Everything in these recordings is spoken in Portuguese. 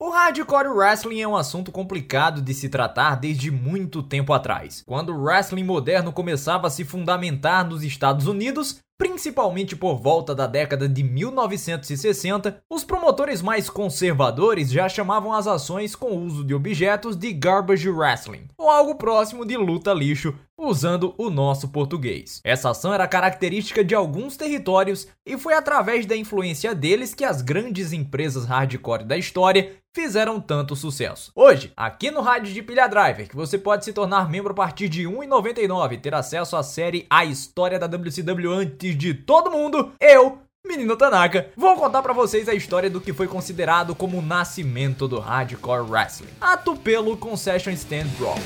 O hardcore wrestling é um assunto complicado de se tratar desde muito tempo atrás. Quando o wrestling moderno começava a se fundamentar nos Estados Unidos, Principalmente por volta da década de 1960, os promotores mais conservadores já chamavam as ações com o uso de objetos de garbage wrestling, ou algo próximo de luta lixo, usando o nosso português. Essa ação era característica de alguns territórios e foi através da influência deles que as grandes empresas hardcore da história fizeram tanto sucesso. Hoje, aqui no Rádio de Pilha Driver, que você pode se tornar membro a partir de R$ 1,99 e ter acesso à série A História da WCW antes de todo mundo, eu, Menino Tanaka, vou contar para vocês a história do que foi considerado como o nascimento do Hardcore Wrestling, a Tupelo Concession Stand Brawl.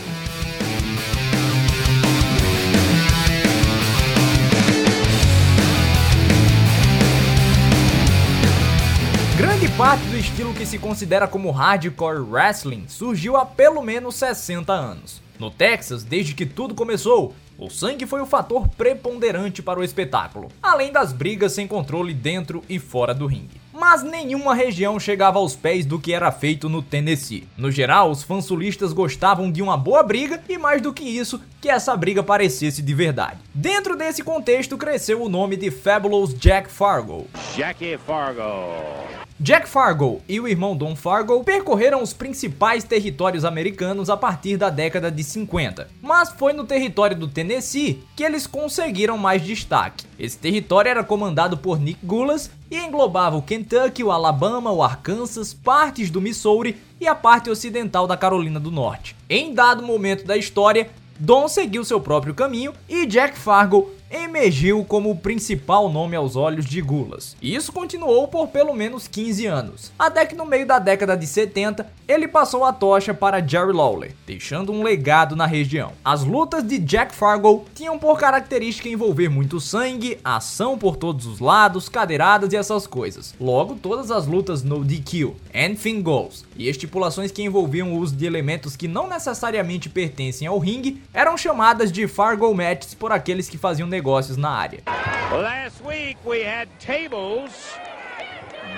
Grande parte do estilo que se considera como hardcore wrestling surgiu há pelo menos 60 anos. No Texas, desde que tudo começou, o sangue foi o fator preponderante para o espetáculo, além das brigas sem controle dentro e fora do ringue mas nenhuma região chegava aos pés do que era feito no Tennessee. No geral, os fãs sulistas gostavam de uma boa briga e mais do que isso, que essa briga parecesse de verdade. Dentro desse contexto cresceu o nome de Fabulous Jack Fargo. Jackie Fargo. Jack Fargo e o irmão Don Fargo percorreram os principais territórios americanos a partir da década de 50, mas foi no território do Tennessee que eles conseguiram mais destaque. Esse território era comandado por Nick Gulas e englobava o Kentucky, o Alabama, o Arkansas, partes do Missouri e a parte ocidental da Carolina do Norte. Em dado momento da história, Don seguiu seu próprio caminho e Jack Fargo emergiu como o principal nome aos olhos de Gulas. E isso continuou por pelo menos 15 anos, até que no meio da década de 70 ele passou a tocha para Jerry Lawler, deixando um legado na região. As lutas de Jack Fargo tinham por característica envolver muito sangue, ação por todos os lados, cadeiradas e essas coisas. Logo, todas as lutas no DQ, Anything Goes, e estipulações que envolviam o uso de elementos que não necessariamente pertencem ao ringue eram chamadas de Fargo Matches por aqueles que faziam negócios negócios na área. Last week we had tables,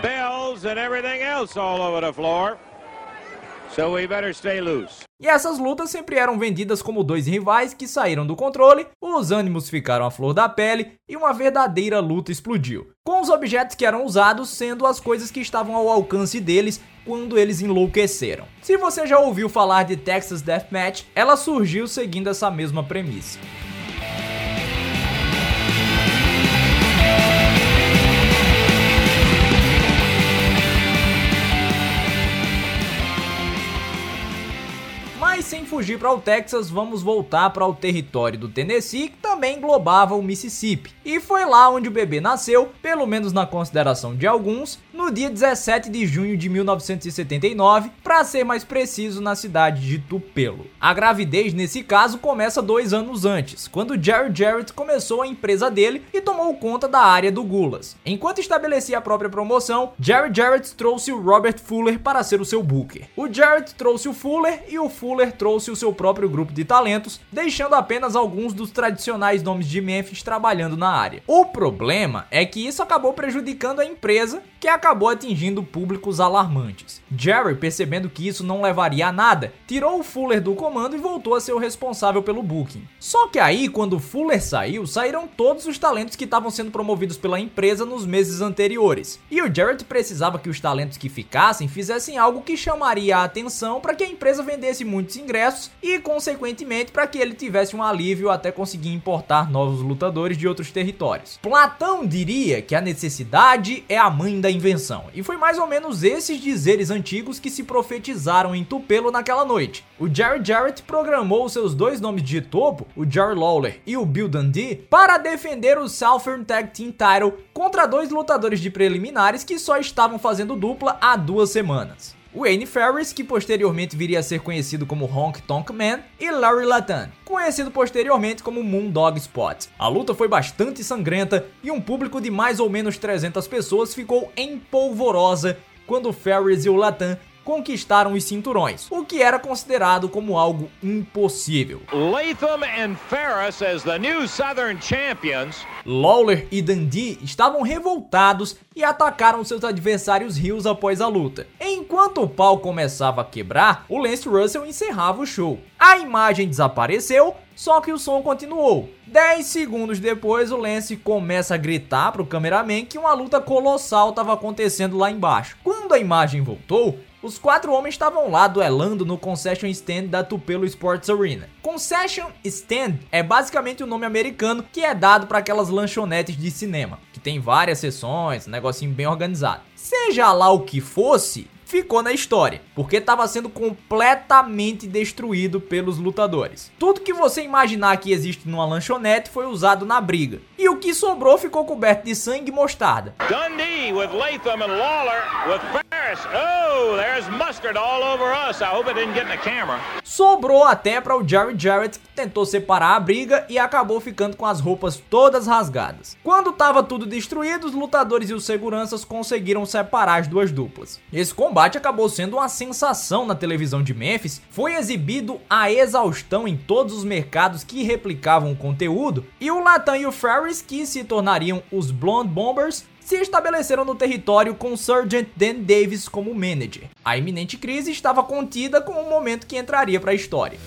bells and everything else all over the floor. So we better stay loose. E essas lutas sempre eram vendidas como dois rivais que saíram do controle, os ânimos ficaram à flor da pele e uma verdadeira luta explodiu. Com os objetos que eram usados sendo as coisas que estavam ao alcance deles quando eles enlouqueceram. Se você já ouviu falar de Texas Deathmatch, ela surgiu seguindo essa mesma premissa. Fugir para o Texas, vamos voltar para o território do Tennessee, que também englobava o Mississippi. E foi lá onde o bebê nasceu, pelo menos na consideração de alguns, no dia 17 de junho de 1979, para ser mais preciso, na cidade de Tupelo. A gravidez nesse caso começa dois anos antes, quando Jerry Jarrett começou a empresa dele e tomou conta da área do Gulas. Enquanto estabelecia a própria promoção, Jerry Jarrett trouxe o Robert Fuller para ser o seu booker. O Jarrett trouxe o Fuller e o Fuller trouxe o seu próprio grupo de talentos, deixando apenas alguns dos tradicionais nomes de Memphis trabalhando na área. O problema é que isso acabou prejudicando a empresa, que acabou atingindo públicos alarmantes. Jerry, percebendo que isso não levaria a nada, tirou o Fuller do comando e voltou a ser o responsável pelo booking. Só que aí, quando Fuller saiu, saíram todos os talentos que estavam sendo promovidos pela empresa nos meses anteriores. E o Jarrett precisava que os talentos que ficassem fizessem algo que chamaria a atenção para que a empresa vendesse muitos ingressos e, consequentemente, para que ele tivesse um alívio até conseguir importar novos lutadores de outros territórios. Platão diria que a necessidade é a mãe da invenção, e foi mais ou menos esses dizeres antigos que se profetizaram em Tupelo naquela noite. O Jerry Jarrett programou seus dois nomes de topo, o Jerry Lawler e o Bill Dundee, para defender o Southern Tag Team Title contra dois lutadores de preliminares que só estavam fazendo dupla há duas semanas. Wayne Ferris, que posteriormente viria a ser conhecido como Honk Tonk Man, e Larry Latan, conhecido posteriormente como Moondog Spot. A luta foi bastante sangrenta e um público de mais ou menos 300 pessoas ficou empolvorosa quando Ferris e o Latan conquistaram os cinturões, o que era considerado como algo impossível. Latham and Ferris as the new Southern champions. Lawler e Dundee estavam revoltados e atacaram seus adversários rios após a luta. Enquanto o pau começava a quebrar, o Lance Russell encerrava o show. A imagem desapareceu, só que o som continuou. 10 segundos depois, o Lance começa a gritar pro cameraman que uma luta colossal estava acontecendo lá embaixo. Quando a imagem voltou, os quatro homens estavam lá duelando no Concession Stand da Tupelo Sports Arena. Concession Stand é basicamente o um nome americano que é dado para aquelas lanchonetes de cinema, que tem várias sessões, um negocinho bem organizado. Seja lá o que fosse, ficou na história, porque estava sendo completamente destruído pelos lutadores. Tudo que você imaginar que existe numa lanchonete foi usado na briga, e o que sobrou ficou coberto de sangue e mostarda. Dundee with Latham and Lawler with Ferris. Oh, there's mustard all over us. I hope it didn't get in the camera. Sobrou até para o Jerry Jarrett que tentou separar a briga e acabou ficando com as roupas todas rasgadas. Quando estava tudo destruído, os lutadores e os seguranças conseguiram separar as duas duplas. Esse combate acabou sendo uma sensação na televisão de Memphis, foi exibido a exaustão em todos os mercados que replicavam o conteúdo, e o Latan e o Ferris, que se tornariam os Blonde Bombers, se estabeleceram no território com Sergeant Dan Davis como manager. A iminente crise estava contida com um momento que entraria para a história.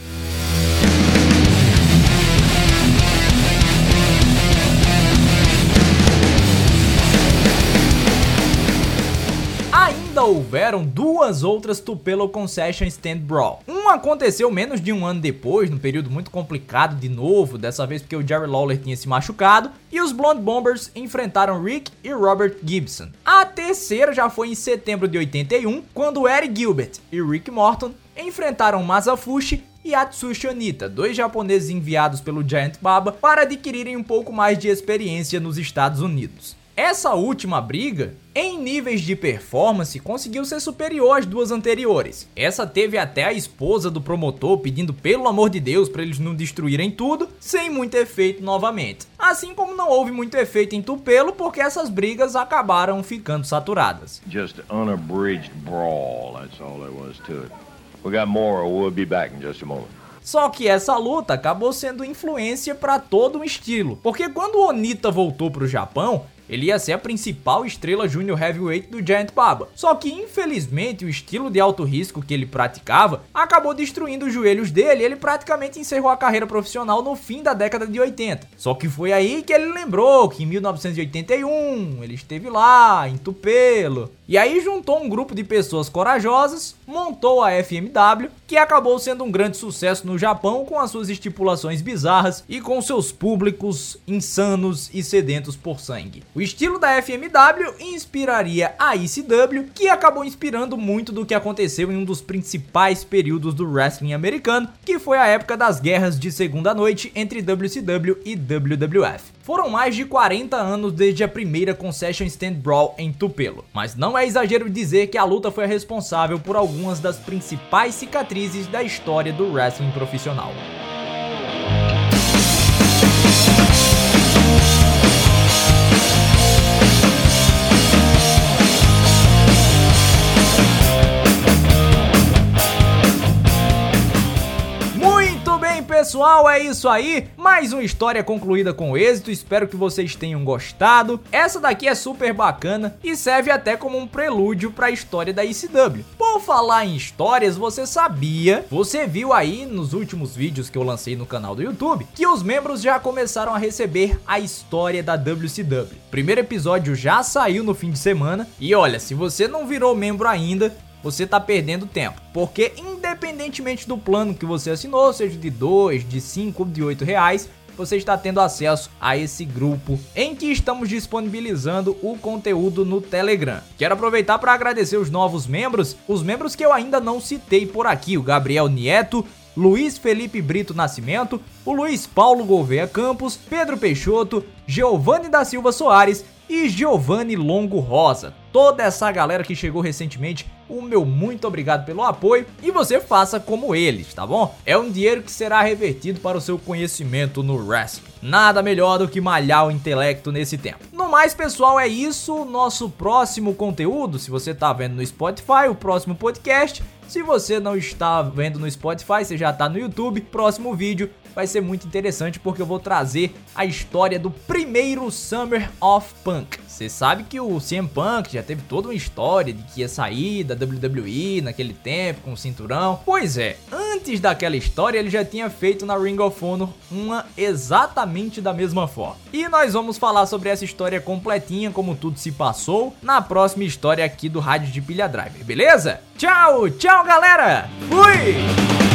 Ainda houveram duas outras Tupelo Concession Stand Brawl. Um aconteceu menos de um ano depois, num período muito complicado de novo, dessa vez porque o Jerry Lawler tinha se machucado, e os Blonde Bombers enfrentaram Rick e Robert Gibson. A terceira já foi em setembro de 81, quando Eric Gilbert e Rick Morton enfrentaram Masafushi e Atsushi Onita, dois japoneses enviados pelo Giant Baba para adquirirem um pouco mais de experiência nos Estados Unidos. Essa última briga, em níveis de performance, conseguiu ser superior às duas anteriores. Essa teve até a esposa do promotor pedindo pelo amor de Deus para eles não destruírem tudo, sem muito efeito novamente. Assim como não houve muito efeito em Tupelo, porque essas brigas acabaram ficando saturadas. Just unabridged brawl, that's all there was to it. We got more, we'll be back in just a moment. Só que essa luta acabou sendo influência para todo um estilo, porque quando Onita voltou para o Japão, ele ia ser a principal estrela júnior heavyweight do Giant Baba. Só que infelizmente o estilo de alto risco que ele praticava acabou destruindo os joelhos dele e ele praticamente encerrou a carreira profissional no fim da década de 80. Só que foi aí que ele lembrou que em 1981 ele esteve lá em Tupelo. E aí juntou um grupo de pessoas corajosas, montou a FMW, que acabou sendo um grande sucesso no Japão com as suas estipulações bizarras e com seus públicos insanos e sedentos por sangue. O estilo da FMW inspiraria a ECW, que acabou inspirando muito do que aconteceu em um dos principais períodos do wrestling americano, que foi a época das guerras de segunda noite entre WCW e WWF. Foram mais de 40 anos desde a primeira Concession Stand Brawl em Tupelo, mas não é exagero dizer que a luta foi responsável por algumas das principais cicatrizes da história do wrestling profissional. Pessoal, é isso aí. Mais uma história concluída com êxito. Espero que vocês tenham gostado. Essa daqui é super bacana e serve até como um prelúdio para a história da ICW. Por falar em histórias, você sabia, você viu aí nos últimos vídeos que eu lancei no canal do YouTube, que os membros já começaram a receber a história da WCW. Primeiro episódio já saiu no fim de semana e olha, se você não virou membro ainda, você está perdendo tempo. Porque independentemente do plano que você assinou, seja de 2, de 5 ou de 8 reais, você está tendo acesso a esse grupo em que estamos disponibilizando o conteúdo no Telegram. Quero aproveitar para agradecer os novos membros, os membros que eu ainda não citei por aqui, o Gabriel Nieto, Luiz Felipe Brito Nascimento, o Luiz Paulo Gouveia Campos, Pedro Peixoto, Giovanni da Silva Soares e Giovanni Longo Rosa toda essa galera que chegou recentemente, o meu muito obrigado pelo apoio e você faça como eles, tá bom? É um dinheiro que será revertido para o seu conhecimento no wrestling. Nada melhor do que malhar o intelecto nesse tempo. No mais, pessoal, é isso. Nosso próximo conteúdo, se você tá vendo no Spotify, o próximo podcast. Se você não está vendo no Spotify, você já tá no YouTube, próximo vídeo vai ser muito interessante porque eu vou trazer a história do primeiro Summer of Punk. Você sabe que o CM Punk já teve toda uma história de que ia sair da WWE naquele tempo com o cinturão. Pois é, antes daquela história ele já tinha feito na Ring of Honor uma exatamente da mesma forma. E nós vamos falar sobre essa história completinha, como tudo se passou, na próxima história aqui do Rádio de Pilha Driver, beleza? Tchau, tchau galera! Fui!